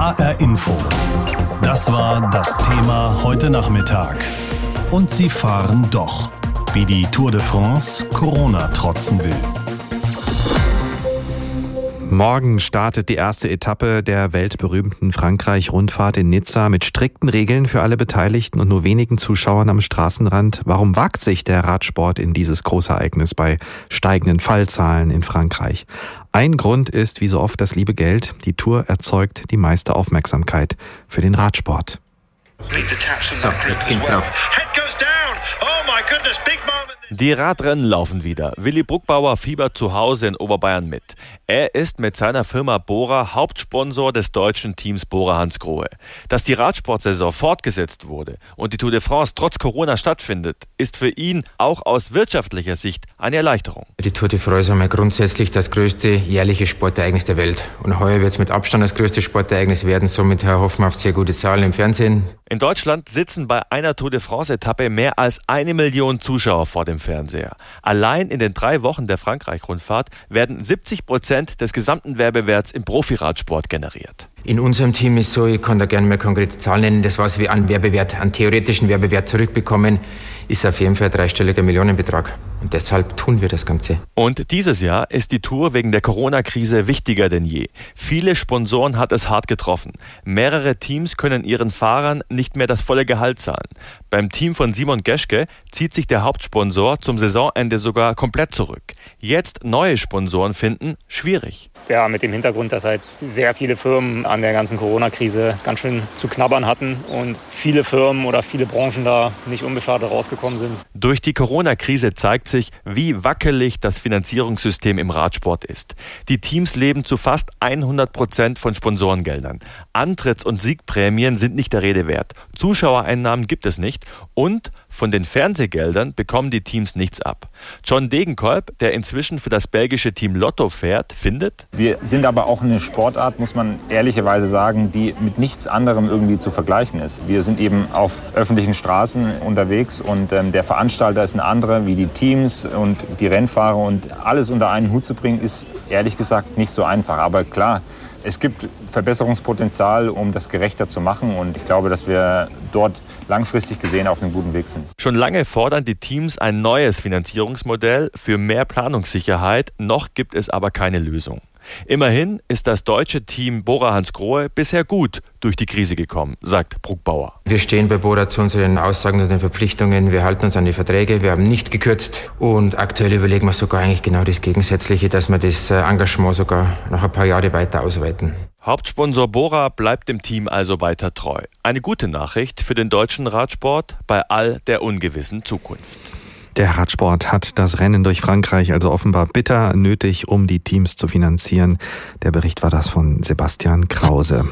HR Info. Das war das Thema heute Nachmittag. Und sie fahren doch, wie die Tour de France Corona trotzen will. Morgen startet die erste Etappe der weltberühmten Frankreich-Rundfahrt in Nizza mit strikten Regeln für alle Beteiligten und nur wenigen Zuschauern am Straßenrand. Warum wagt sich der Radsport in dieses Großereignis bei steigenden Fallzahlen in Frankreich? Ein Grund ist, wie so oft, das liebe Geld. Die Tour erzeugt die meiste Aufmerksamkeit für den Radsport. So, jetzt geht's drauf. Die Radrennen laufen wieder. Willi Bruckbauer fiebert zu Hause in Oberbayern mit. Er ist mit seiner Firma Bora Hauptsponsor des deutschen Teams Bora Hansgrohe. Dass die Radsportsaison fortgesetzt wurde und die Tour de France trotz Corona stattfindet, ist für ihn auch aus wirtschaftlicher Sicht eine Erleichterung. Die Tour de France ist einmal grundsätzlich das größte jährliche Sportereignis der Welt. Und heuer wird es mit Abstand das größte Sportereignis werden. Somit hoffen wir auf sehr gute Zahlen im Fernsehen. In Deutschland sitzen bei einer Tour de France-Etappe mehr als eine Million Zuschauer vor dem Fernseher. Allein in den drei Wochen der Frankreich-Rundfahrt werden 70 Prozent des gesamten Werbewerts im Profiradsport generiert. In unserem Team ist so, ich kann da gerne mal konkrete Zahlen nennen, das was wir an Werbewert, an theoretischen Werbewert zurückbekommen, ist auf jeden Fall ein dreistelliger Millionenbetrag. Und deshalb tun wir das Ganze. Und dieses Jahr ist die Tour wegen der Corona-Krise wichtiger denn je. Viele Sponsoren hat es hart getroffen. Mehrere Teams können ihren Fahrern nicht mehr das volle Gehalt zahlen. Beim Team von Simon Geschke zieht sich der Hauptsponsor zum Saisonende sogar komplett zurück. Jetzt neue Sponsoren finden, schwierig. Ja, mit dem Hintergrund, dass halt sehr viele Firmen an der ganzen Corona-Krise ganz schön zu knabbern hatten und viele Firmen oder viele Branchen da nicht unbeschadet rausgekommen sind. Durch die Corona-Krise zeigt sich, wie wackelig das Finanzierungssystem im Radsport ist. Die Teams leben zu fast 100 Prozent von Sponsorengeldern. Antritts- und Siegprämien sind nicht der Rede wert. Zuschauereinnahmen gibt es nicht und von den Fernsehgeldern bekommen die Teams nichts ab. John Degenkolb, der inzwischen für das belgische Team Lotto fährt, findet, wir sind aber auch eine Sportart, muss man ehrlicherweise sagen, die mit nichts anderem irgendwie zu vergleichen ist. Wir sind eben auf öffentlichen Straßen unterwegs und ähm, der Veranstalter ist ein anderer, wie die Teams und die Rennfahrer und alles unter einen Hut zu bringen, ist ehrlich gesagt nicht so einfach. Aber klar, es gibt Verbesserungspotenzial, um das gerechter zu machen. Und ich glaube, dass wir dort langfristig gesehen auf einem guten Weg sind. Schon lange fordern die Teams ein neues Finanzierungsmodell für mehr Planungssicherheit. Noch gibt es aber keine Lösung. Immerhin ist das deutsche Team Bora Hansgrohe bisher gut durch die Krise gekommen, sagt Bruckbauer. Wir stehen bei Bora zu unseren Aussagen und den Verpflichtungen. Wir halten uns an die Verträge. Wir haben nicht gekürzt. Und aktuell überlegen wir sogar eigentlich genau das Gegensätzliche, dass wir das äh, Engagement sogar noch ein paar Jahre weiter ausweiten. Hauptsponsor Bora bleibt dem Team also weiter treu. Eine gute Nachricht für den deutschen Radsport bei all der ungewissen Zukunft. Der Radsport hat das Rennen durch Frankreich also offenbar bitter nötig, um die Teams zu finanzieren. Der Bericht war das von Sebastian Krause.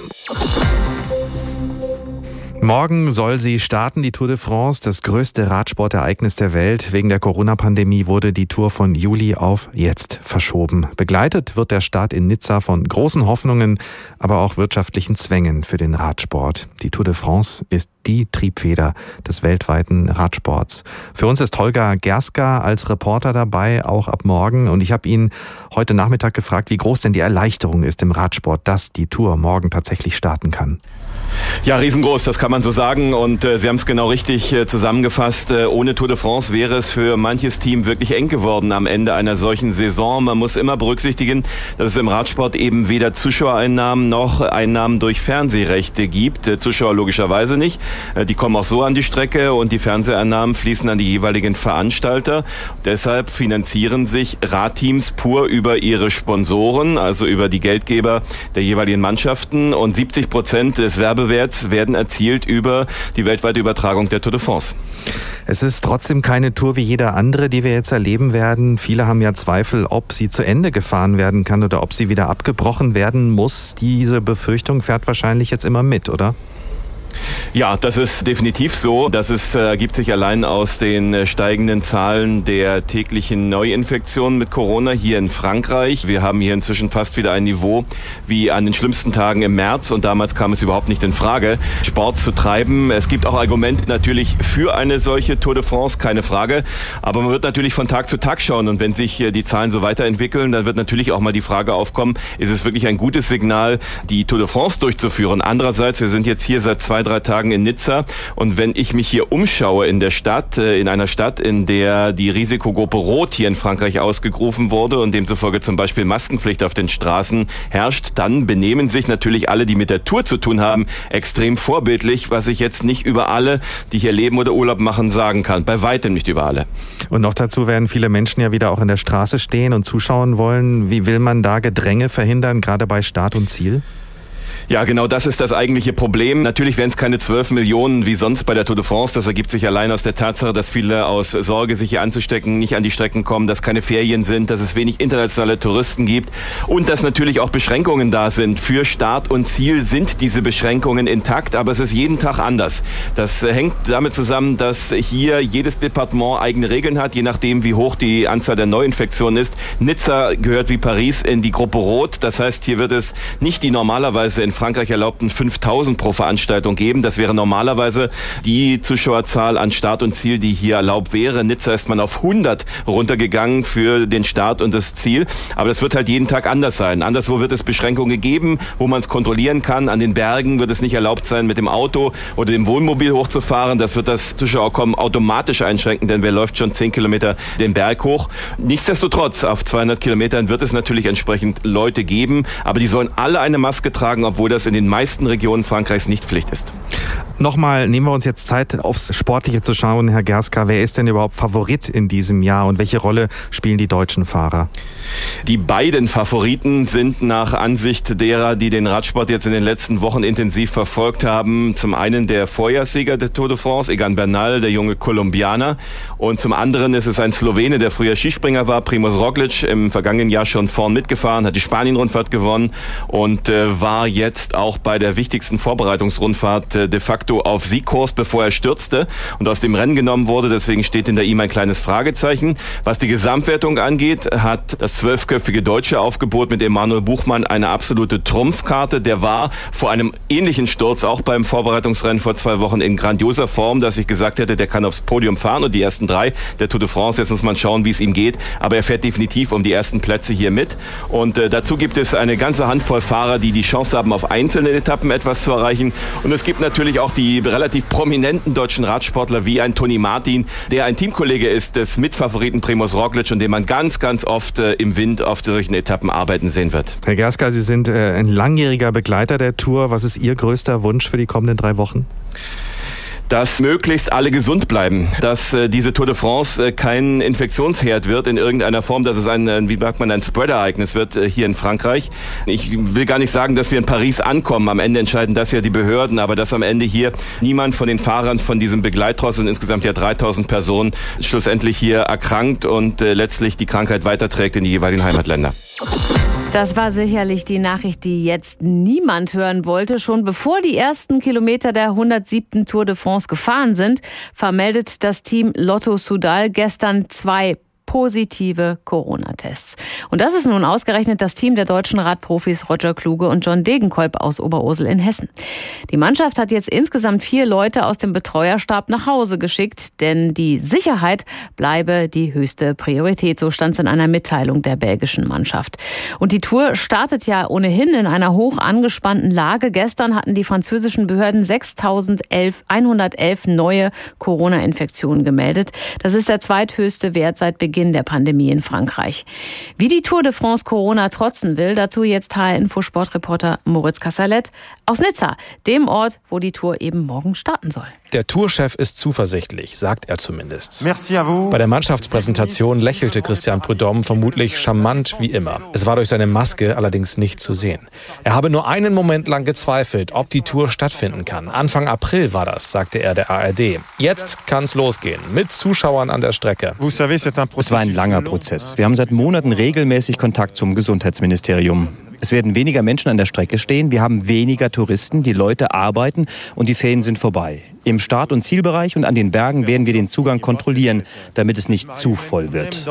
Morgen soll sie starten, die Tour de France, das größte Radsportereignis der Welt. Wegen der Corona-Pandemie wurde die Tour von Juli auf jetzt verschoben. Begleitet wird der Start in Nizza von großen Hoffnungen, aber auch wirtschaftlichen Zwängen für den Radsport. Die Tour de France ist die Triebfeder des weltweiten Radsports. Für uns ist Holger Gerska als Reporter dabei, auch ab morgen. Und ich habe ihn heute Nachmittag gefragt, wie groß denn die Erleichterung ist im Radsport, dass die Tour morgen tatsächlich starten kann. Ja, riesengroß, das kann man so sagen. Und äh, Sie haben es genau richtig äh, zusammengefasst. Äh, ohne Tour de France wäre es für manches Team wirklich eng geworden am Ende einer solchen Saison. Man muss immer berücksichtigen, dass es im Radsport eben weder Zuschauereinnahmen noch Einnahmen durch Fernsehrechte gibt. Äh, Zuschauer logischerweise nicht. Äh, die kommen auch so an die Strecke und die Fernseheinnahmen fließen an die jeweiligen Veranstalter. Deshalb finanzieren sich Radteams pur über ihre Sponsoren, also über die Geldgeber der jeweiligen Mannschaften. Und 70 Prozent des Werbe Werbewerts werden erzielt über die weltweite Übertragung der Tour de France. Es ist trotzdem keine Tour wie jeder andere, die wir jetzt erleben werden. Viele haben ja Zweifel, ob sie zu Ende gefahren werden kann oder ob sie wieder abgebrochen werden muss. Diese Befürchtung fährt wahrscheinlich jetzt immer mit, oder? Ja, das ist definitiv so. Das ist, äh, ergibt sich allein aus den äh, steigenden Zahlen der täglichen Neuinfektionen mit Corona hier in Frankreich. Wir haben hier inzwischen fast wieder ein Niveau wie an den schlimmsten Tagen im März und damals kam es überhaupt nicht in Frage, Sport zu treiben. Es gibt auch Argumente natürlich für eine solche Tour de France, keine Frage. Aber man wird natürlich von Tag zu Tag schauen und wenn sich äh, die Zahlen so weiterentwickeln, dann wird natürlich auch mal die Frage aufkommen, ist es wirklich ein gutes Signal, die Tour de France durchzuführen? Andererseits, wir sind jetzt hier seit zwei, drei Tagen in Nizza und wenn ich mich hier umschaue in der Stadt, äh, in einer Stadt, in der die Risikogruppe Rot hier in Frankreich ausgerufen wurde und demzufolge zum Beispiel Maskenpflicht auf den Straßen herrscht, dann benehmen sich natürlich alle, die mit der Tour zu tun haben, extrem vorbildlich, was ich jetzt nicht über alle, die hier leben oder Urlaub machen, sagen kann. Bei weitem nicht über alle. Und noch dazu werden viele Menschen ja wieder auch in der Straße stehen und zuschauen wollen. Wie will man da Gedränge verhindern, gerade bei Start und Ziel? Ja, genau das ist das eigentliche Problem. Natürlich wären es keine 12 Millionen wie sonst bei der Tour de France. Das ergibt sich allein aus der Tatsache, dass viele aus Sorge, sich hier anzustecken, nicht an die Strecken kommen, dass keine Ferien sind, dass es wenig internationale Touristen gibt und dass natürlich auch Beschränkungen da sind. Für Start und Ziel sind diese Beschränkungen intakt, aber es ist jeden Tag anders. Das hängt damit zusammen, dass hier jedes Departement eigene Regeln hat, je nachdem, wie hoch die Anzahl der Neuinfektionen ist. Nizza gehört wie Paris in die Gruppe Rot. Das heißt, hier wird es nicht die normalerweise in Frankreich erlaubten 5000 pro Veranstaltung geben. Das wäre normalerweise die Zuschauerzahl an Start und Ziel, die hier erlaubt wäre. Nizza ist man auf 100 runtergegangen für den Start und das Ziel. Aber das wird halt jeden Tag anders sein. Anderswo wird es Beschränkungen geben, wo man es kontrollieren kann. An den Bergen wird es nicht erlaubt sein, mit dem Auto oder dem Wohnmobil hochzufahren. Das wird das Zuschauerkommen automatisch einschränken, denn wer läuft schon 10 Kilometer den Berg hoch. Nichtsdestotrotz, auf 200 Kilometern wird es natürlich entsprechend Leute geben, aber die sollen alle eine Maske tragen, obwohl das in den meisten Regionen Frankreichs nicht Pflicht ist. Nochmal nehmen wir uns jetzt Zeit, aufs Sportliche zu schauen, Herr Gerska. Wer ist denn überhaupt Favorit in diesem Jahr und welche Rolle spielen die deutschen Fahrer? Die beiden Favoriten sind nach Ansicht derer, die den Radsport jetzt in den letzten Wochen intensiv verfolgt haben, zum einen der Vorjahrssieger der Tour de France, Egan Bernal, der junge Kolumbianer, und zum anderen ist es ein Slowene, der früher Skispringer war, Primoz Roglic, im vergangenen Jahr schon vorn mitgefahren, hat die Spanien-Rundfahrt gewonnen und äh, war jetzt auch bei der wichtigsten Vorbereitungsrundfahrt äh, de facto auf Siegkurs, bevor er stürzte und aus dem Rennen genommen wurde. Deswegen steht hinter ihm ein kleines Fragezeichen. Was die Gesamtwertung angeht, hat das zwölfköpfige deutsche Aufgebot mit Emanuel Buchmann eine absolute Trumpfkarte. Der war vor einem ähnlichen Sturz auch beim Vorbereitungsrennen vor zwei Wochen in grandioser Form, dass ich gesagt hätte, der kann aufs Podium fahren und die ersten drei der Tour de France. Jetzt muss man schauen, wie es ihm geht. Aber er fährt definitiv um die ersten Plätze hier mit. Und äh, dazu gibt es eine ganze Handvoll Fahrer, die die Chance haben, auf einzelnen Etappen etwas zu erreichen. Und es gibt natürlich auch die relativ prominenten deutschen Radsportler wie ein Toni Martin, der ein Teamkollege ist des Mitfavoriten Primoz Roglic und den man ganz, ganz oft äh, im Wind auf solchen Etappen arbeiten sehen wird. Herr Gerska, Sie sind äh, ein langjähriger Begleiter der Tour. Was ist Ihr größter Wunsch für die kommenden drei Wochen? Dass möglichst alle gesund bleiben, dass äh, diese Tour de France äh, kein Infektionsherd wird in irgendeiner Form, dass es ein, äh, wie sagt man, ein Spreader-Ereignis wird äh, hier in Frankreich. Ich will gar nicht sagen, dass wir in Paris ankommen. Am Ende entscheiden das ja die Behörden, aber dass am Ende hier niemand von den Fahrern von diesem Begleittross, sind insgesamt ja 3000 Personen, schlussendlich hier erkrankt und äh, letztlich die Krankheit weiterträgt in die jeweiligen Heimatländer. Das war sicherlich die Nachricht, die jetzt niemand hören wollte. Schon bevor die ersten Kilometer der 107. Tour de France gefahren sind, vermeldet das Team Lotto Sudal gestern zwei positive Corona-Tests. Und das ist nun ausgerechnet das Team der deutschen Radprofis Roger Kluge und John Degenkolb aus Oberursel in Hessen. Die Mannschaft hat jetzt insgesamt vier Leute aus dem Betreuerstab nach Hause geschickt, denn die Sicherheit bleibe die höchste Priorität. So stand es in einer Mitteilung der belgischen Mannschaft. Und die Tour startet ja ohnehin in einer hoch angespannten Lage. Gestern hatten die französischen Behörden 6.111 neue Corona-Infektionen gemeldet. Das ist der zweithöchste Wert seit Beginn Beginn der Pandemie in Frankreich. Wie die Tour de France Corona trotzen will, dazu jetzt HR-Info-Sportreporter Moritz Kassalet aus Nizza, dem Ort, wo die Tour eben morgen starten soll. Der Tourchef ist zuversichtlich, sagt er zumindest. Bei der Mannschaftspräsentation lächelte Christian Prudhomme vermutlich charmant wie immer. Es war durch seine Maske allerdings nicht zu sehen. Er habe nur einen Moment lang gezweifelt, ob die Tour stattfinden kann. Anfang April war das, sagte er der ARD. Jetzt kann es losgehen, mit Zuschauern an der Strecke. Es war ein langer Prozess. Wir haben seit Monaten regelmäßig Kontakt zum Gesundheitsministerium. Es werden weniger Menschen an der Strecke stehen. Wir haben weniger Touristen. Die Leute arbeiten und die Ferien sind vorbei. Im Start- und Zielbereich und an den Bergen werden wir den Zugang kontrollieren, damit es nicht zu voll wird.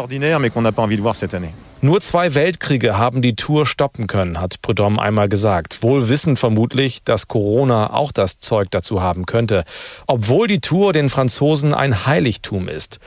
Nur zwei Weltkriege haben die Tour stoppen können, hat Prudhomme einmal gesagt. Wohl wissend vermutlich, dass Corona auch das Zeug dazu haben könnte. Obwohl die Tour den Franzosen ein Heiligtum ist.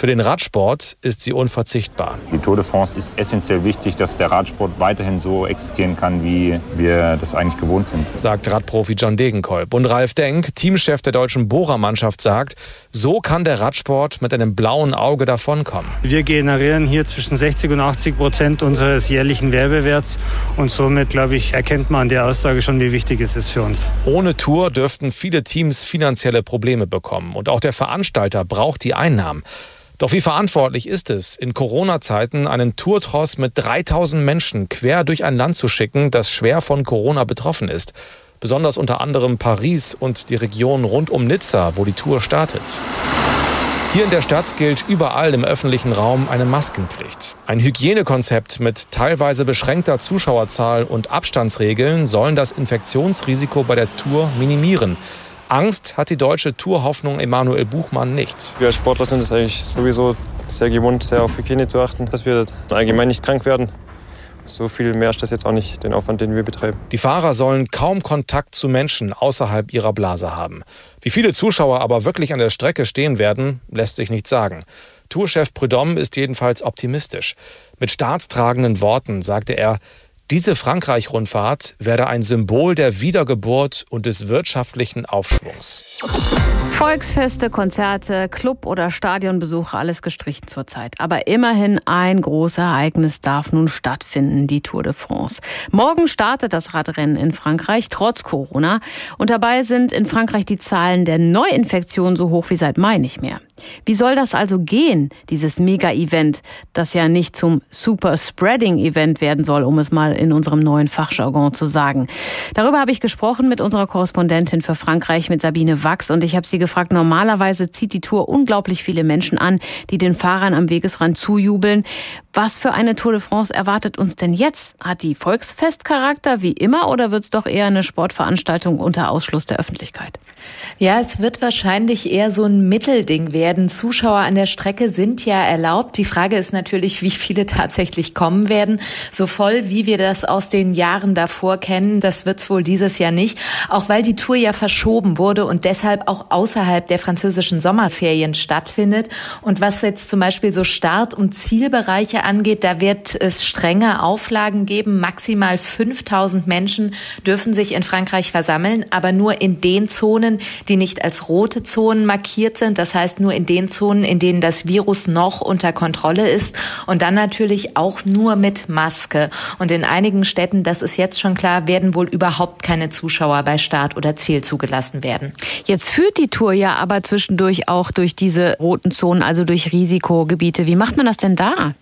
Für den Radsport ist sie unverzichtbar. Die Tour de France ist essentiell wichtig, dass der Radsport weiterhin so existieren kann, wie wir das eigentlich gewohnt sind. Sagt Radprofi John Degenkolb. Und Ralf Denk, Teamchef der deutschen Bohrermannschaft, sagt, so kann der Radsport mit einem blauen Auge davonkommen. Wir generieren hier zwischen 60 und 80 Prozent unseres jährlichen Werbewerts. Und somit, glaube ich, erkennt man an der Aussage schon, wie wichtig es ist für uns. Ohne Tour dürften viele Teams finanzielle Probleme bekommen. Und auch der Veranstalter braucht die Einnahmen. Doch wie verantwortlich ist es, in Corona-Zeiten einen Tourtross mit 3000 Menschen quer durch ein Land zu schicken, das schwer von Corona betroffen ist? Besonders unter anderem Paris und die Region rund um Nizza, wo die Tour startet. Hier in der Stadt gilt überall im öffentlichen Raum eine Maskenpflicht. Ein Hygienekonzept mit teilweise beschränkter Zuschauerzahl und Abstandsregeln sollen das Infektionsrisiko bei der Tour minimieren. Angst hat die deutsche Tourhoffnung Emanuel Buchmann nicht. Wir Sportler sind es eigentlich sowieso sehr gewohnt, sehr auf Hygiene zu achten, dass wir allgemein nicht krank werden. So viel mehr ist das jetzt auch nicht, den Aufwand, den wir betreiben. Die Fahrer sollen kaum Kontakt zu Menschen außerhalb ihrer Blase haben. Wie viele Zuschauer aber wirklich an der Strecke stehen werden, lässt sich nicht sagen. Tourchef Prudhomme ist jedenfalls optimistisch. Mit staatstragenden Worten sagte er, diese Frankreich-Rundfahrt werde ein Symbol der Wiedergeburt und des wirtschaftlichen Aufschwungs. Volksfeste, Konzerte, Club- oder Stadionbesuche, alles gestrichen zurzeit. Aber immerhin ein großes Ereignis darf nun stattfinden, die Tour de France. Morgen startet das Radrennen in Frankreich, trotz Corona. Und dabei sind in Frankreich die Zahlen der Neuinfektionen so hoch wie seit Mai nicht mehr. Wie soll das also gehen, dieses Mega-Event, das ja nicht zum Super-Spreading-Event werden soll, um es mal in unserem neuen Fachjargon zu sagen? Darüber habe ich gesprochen mit unserer Korrespondentin für Frankreich, mit Sabine Wachs. Und ich habe sie gefragt, normalerweise zieht die Tour unglaublich viele Menschen an, die den Fahrern am Wegesrand zujubeln. Was für eine Tour de France erwartet uns denn jetzt? Hat die Volksfestcharakter wie immer oder wird es doch eher eine Sportveranstaltung unter Ausschluss der Öffentlichkeit? Ja, es wird wahrscheinlich eher so ein Mittelding werden. Zuschauer an der Strecke sind ja erlaubt. Die Frage ist natürlich, wie viele tatsächlich kommen werden. So voll, wie wir das aus den Jahren davor kennen, das wird es wohl dieses Jahr nicht. Auch weil die Tour ja verschoben wurde und deshalb auch außerhalb der französischen Sommerferien stattfindet. Und was jetzt zum Beispiel so Start- und Zielbereiche angeht, da wird es strenge Auflagen geben. Maximal 5000 Menschen dürfen sich in Frankreich versammeln, aber nur in den Zonen, die nicht als rote Zonen markiert sind. Das heißt nur in den Zonen, in denen das Virus noch unter Kontrolle ist. Und dann natürlich auch nur mit Maske. Und in einigen Städten, das ist jetzt schon klar, werden wohl überhaupt keine Zuschauer bei Start oder Ziel zugelassen werden. Jetzt führt die Tour ja aber zwischendurch auch durch diese roten Zonen, also durch Risikogebiete. Wie macht man das denn da?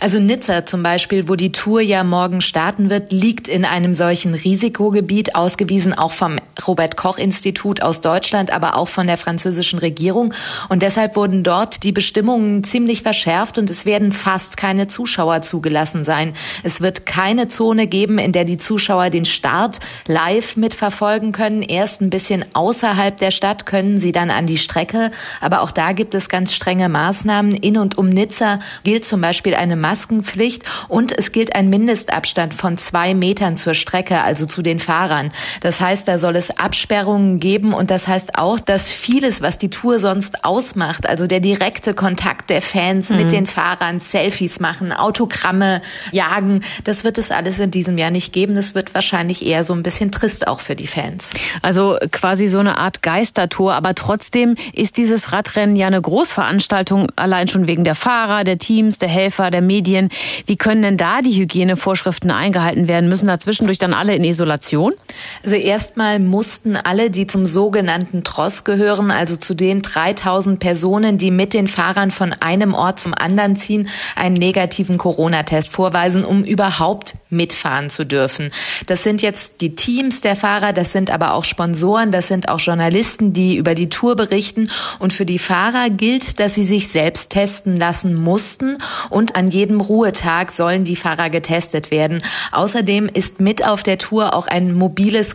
Also Nizza zum Beispiel, wo die Tour ja morgen starten wird, liegt in einem solchen Risikogebiet, ausgewiesen auch vom Robert Koch Institut aus Deutschland, aber auch von der französischen Regierung. Und deshalb wurden dort die Bestimmungen ziemlich verschärft und es werden fast keine Zuschauer zugelassen sein. Es wird keine Zone geben, in der die Zuschauer den Start live mitverfolgen können. Erst ein bisschen außerhalb der Stadt können sie dann an die Strecke. Aber auch da gibt es ganz strenge Maßnahmen. In und um Nizza gilt zum Beispiel eine Maskenpflicht und es gilt ein Mindestabstand von zwei Metern zur Strecke, also zu den Fahrern. Das heißt, da soll es Absperrungen geben und das heißt auch, dass vieles, was die Tour sonst ausmacht, also der direkte Kontakt der Fans mhm. mit den Fahrern, Selfies machen, Autogramme jagen, das wird es alles in diesem Jahr nicht geben. Das wird wahrscheinlich eher so ein bisschen trist auch für die Fans. Also quasi so eine Art Geistertour, aber trotzdem ist dieses Radrennen ja eine Großveranstaltung, allein schon wegen der Fahrer, der Teams, der Helfer, Helfer, der Medien. Wie können denn da die Hygienevorschriften eingehalten werden? Müssen da zwischendurch dann alle in Isolation? Also erstmal mussten alle, die zum sogenannten Tross gehören, also zu den 3000 Personen, die mit den Fahrern von einem Ort zum anderen ziehen, einen negativen Corona-Test vorweisen, um überhaupt mitfahren zu dürfen. Das sind jetzt die Teams der Fahrer, das sind aber auch Sponsoren, das sind auch Journalisten, die über die Tour berichten. Und für die Fahrer gilt, dass sie sich selbst testen lassen mussten und an jedem Ruhetag sollen die Fahrer getestet werden. Außerdem ist mit auf der Tour auch ein mobiles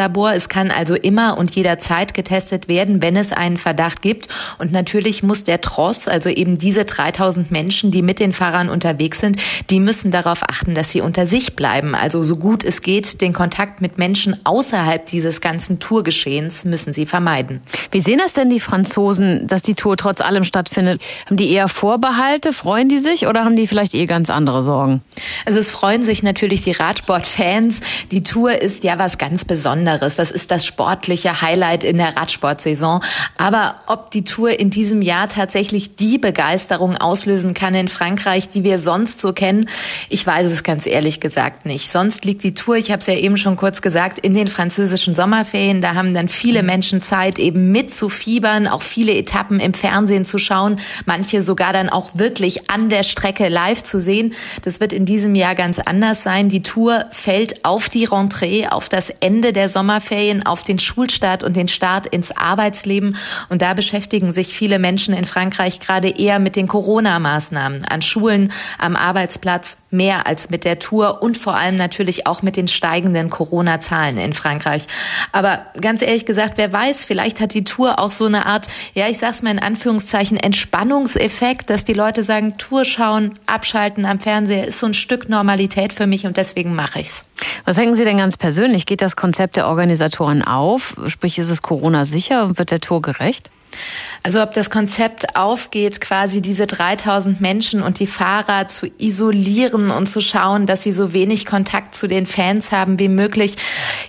Corona-Testlabor. Es kann also immer und jederzeit getestet werden, wenn es einen Verdacht gibt. Und natürlich muss der Tross, also eben diese 3000 Menschen, die mit den Fahrern unterwegs sind, die müssen darauf achten, dass sie unter sich bleiben. Also so gut es geht, den Kontakt mit Menschen außerhalb dieses ganzen Tourgeschehens müssen sie vermeiden. Wie sehen das denn die Franzosen, dass die Tour trotz allem stattfindet? Haben die eher Vorbehalte? Freuen die sich oder haben die vielleicht eh ganz andere Sorgen? Also es freuen sich natürlich die Radsportfans. Die Tour ist ja was ganz Besonderes. Das ist das sportliche Highlight in der Radsportsaison. Aber ob die Tour in diesem Jahr tatsächlich die Begeisterung auslösen kann in Frankreich, die wir sonst so kennen, ich weiß es ganz ehrlich gesagt nicht. Sonst liegt die Tour, ich habe es ja eben schon kurz gesagt, in den französischen Sommerferien. Da haben dann viele Menschen Zeit, eben mitzufiebern, auch viele Etappen im Fernsehen zu schauen, manche sogar dann auch wirklich an der Strecke live zu sehen. Das wird in diesem Jahr ganz anders sein. Die Tour fällt auf die Rentrée, auf das Ende der Sommerferien, auf den Schulstart und den Start ins Arbeitsleben. Und da beschäftigen sich viele Menschen in Frankreich gerade eher mit den Corona-Maßnahmen an Schulen, am Arbeitsplatz, mehr als mit der Tour und vor allem natürlich auch mit den steigenden Corona-Zahlen in Frankreich. Aber ganz ehrlich gesagt, wer weiß, vielleicht hat die Tour auch so eine Art, ja, ich sag's mal in Anführungszeichen, Entspannungseffekt, dass die Leute sagen, Tour schauen, abschalten am Fernseher ist so ein Stück Normalität für mich und deswegen mache ich's. Was denken Sie denn ganz persönlich? Geht das Konzept der Organisatoren auf? Sprich, ist es Corona sicher und wird der Tour gerecht? Also ob das Konzept aufgeht, quasi diese 3000 Menschen und die Fahrer zu isolieren und zu schauen, dass sie so wenig Kontakt zu den Fans haben wie möglich.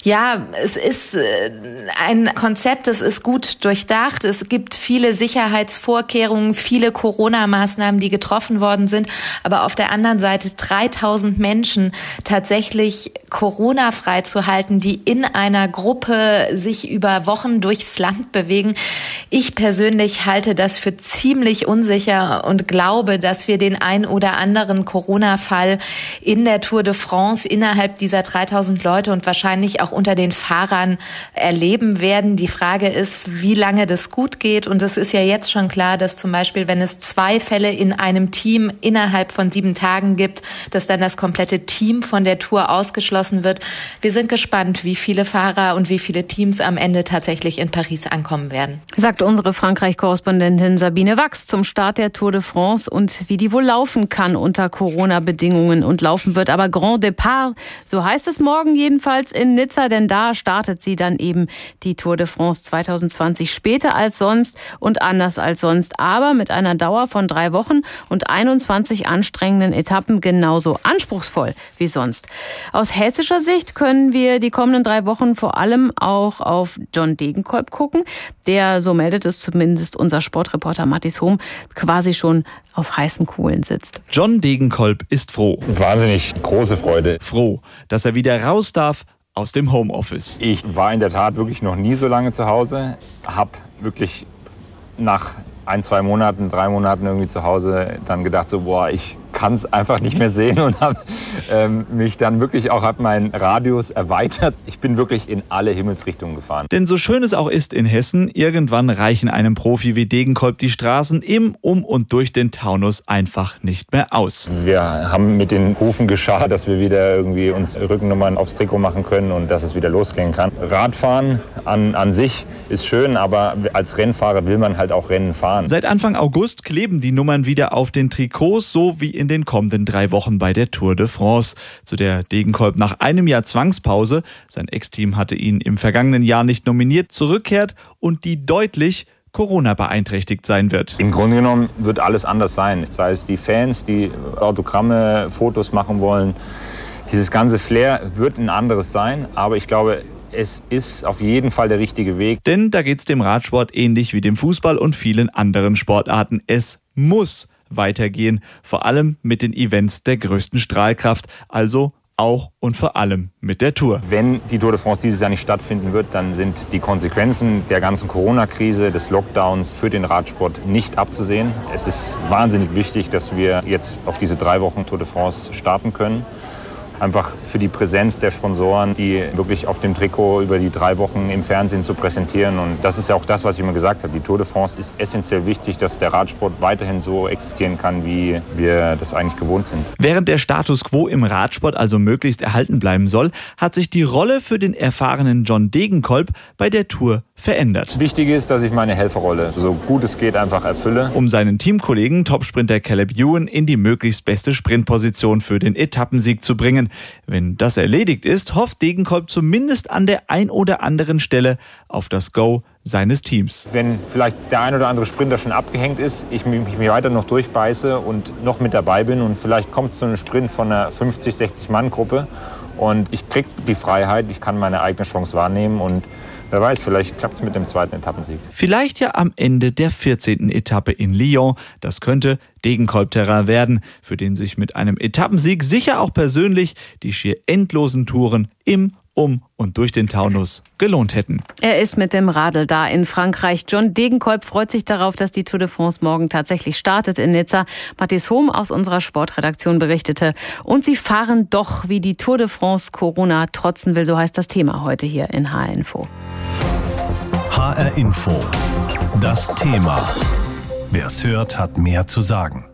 Ja, es ist äh, ein Konzept, das ist gut durchdacht. Es gibt viele Sicherheitsvorkehrungen, viele Corona-Maßnahmen, die getroffen worden sind. Aber auf der anderen Seite 3000 Menschen tatsächlich Corona-frei zu halten, die in einer Gruppe sich über Wochen durchs Land bewegen. Ich persönlich halte das für ziemlich unsicher und glaube, dass wir den ein oder anderen Corona-Fall in der Tour de France innerhalb dieser 3000 Leute und wahrscheinlich auch unter den Fahrern erleben werden. Die Frage ist, wie lange das gut geht. Und es ist ja jetzt schon klar, dass zum Beispiel, wenn es zwei Fälle in einem Team innerhalb von sieben Tagen gibt, dass dann das komplette Team von der Tour ausgeschlossen wird. Wir sind gespannt, wie viele Fahrer und wie viele Teams am Ende tatsächlich in Paris ankommen werden. Sagt unsere unsere Frankreich-Korrespondentin Sabine Wachs zum Start der Tour de France und wie die wohl laufen kann unter Corona-Bedingungen und laufen wird. Aber Grand Départ, so heißt es morgen jedenfalls in Nizza, denn da startet sie dann eben die Tour de France 2020 später als sonst und anders als sonst, aber mit einer Dauer von drei Wochen und 21 anstrengenden Etappen genauso anspruchsvoll wie sonst. Aus hessischer Sicht können wir die kommenden drei Wochen vor allem auch auf John Degenkolb gucken, der, so meldet es es zumindest unser Sportreporter Mattis Hohm, quasi schon auf heißen Kohlen sitzt. John Degenkolb ist froh. Wahnsinnig große Freude. Froh, dass er wieder raus darf aus dem Homeoffice. Ich war in der Tat wirklich noch nie so lange zu Hause, habe wirklich nach ein, zwei Monaten, drei Monaten irgendwie zu Hause dann gedacht, so, boah, ich kann es einfach nicht mehr sehen und habe ähm, mich dann wirklich auch, habe meinen Radius erweitert. Ich bin wirklich in alle Himmelsrichtungen gefahren. Denn so schön es auch ist in Hessen, irgendwann reichen einem Profi wie Degenkolb die Straßen im, um und durch den Taunus einfach nicht mehr aus. Wir haben mit den Hufen geschart, dass wir wieder irgendwie uns Rückennummern aufs Trikot machen können und dass es wieder losgehen kann. Radfahren an, an sich ist schön, aber als Rennfahrer will man halt auch Rennen fahren. Seit Anfang August kleben die Nummern wieder auf den Trikots, so wie in den kommenden drei Wochen bei der Tour de France, zu der Degenkolb nach einem Jahr Zwangspause, sein Ex-Team hatte ihn im vergangenen Jahr nicht nominiert, zurückkehrt und die deutlich Corona beeinträchtigt sein wird. Im Grunde genommen wird alles anders sein. Sei es die Fans, die Autogramme, Fotos machen wollen. Dieses ganze Flair wird ein anderes sein, aber ich glaube, es ist auf jeden Fall der richtige Weg. Denn da geht es dem Radsport ähnlich wie dem Fußball und vielen anderen Sportarten. Es muss weitergehen, vor allem mit den Events der größten Strahlkraft, also auch und vor allem mit der Tour. Wenn die Tour de France dieses Jahr nicht stattfinden wird, dann sind die Konsequenzen der ganzen Corona-Krise, des Lockdowns für den Radsport nicht abzusehen. Es ist wahnsinnig wichtig, dass wir jetzt auf diese drei Wochen Tour de France starten können einfach für die Präsenz der Sponsoren, die wirklich auf dem Trikot über die drei Wochen im Fernsehen zu präsentieren. Und das ist ja auch das, was ich immer gesagt habe. Die Tour de France ist essentiell wichtig, dass der Radsport weiterhin so existieren kann, wie wir das eigentlich gewohnt sind. Während der Status quo im Radsport also möglichst erhalten bleiben soll, hat sich die Rolle für den erfahrenen John Degenkolb bei der Tour verändert. Wichtig ist, dass ich meine Helferrolle so gut es geht einfach erfülle. Um seinen Teamkollegen Topsprinter Caleb Ewan in die möglichst beste Sprintposition für den Etappensieg zu bringen. Wenn das erledigt ist, hofft Degenkolb zumindest an der ein oder anderen Stelle auf das Go seines Teams. Wenn vielleicht der ein oder andere Sprinter schon abgehängt ist, ich mich weiter noch durchbeiße und noch mit dabei bin und vielleicht kommt es zu einem Sprint von einer 50, 60 Mann Gruppe und ich kriege die Freiheit, ich kann meine eigene Chance wahrnehmen und Wer weiß, vielleicht klappt es mit dem zweiten Etappensieg. Vielleicht ja am Ende der 14. Etappe in Lyon. Das könnte Degenkolb-Terrain werden, für den sich mit einem Etappensieg sicher auch persönlich die schier endlosen Touren im um und durch den Taunus gelohnt hätten. Er ist mit dem Radl da in Frankreich. John Degenkolb freut sich darauf, dass die Tour de France morgen tatsächlich startet in Nizza. Matthias Hohm aus unserer Sportredaktion berichtete. Und sie fahren doch, wie die Tour de France Corona trotzen will. So heißt das Thema heute hier in HR Info. HR Info. Das Thema. Wer es hört, hat mehr zu sagen.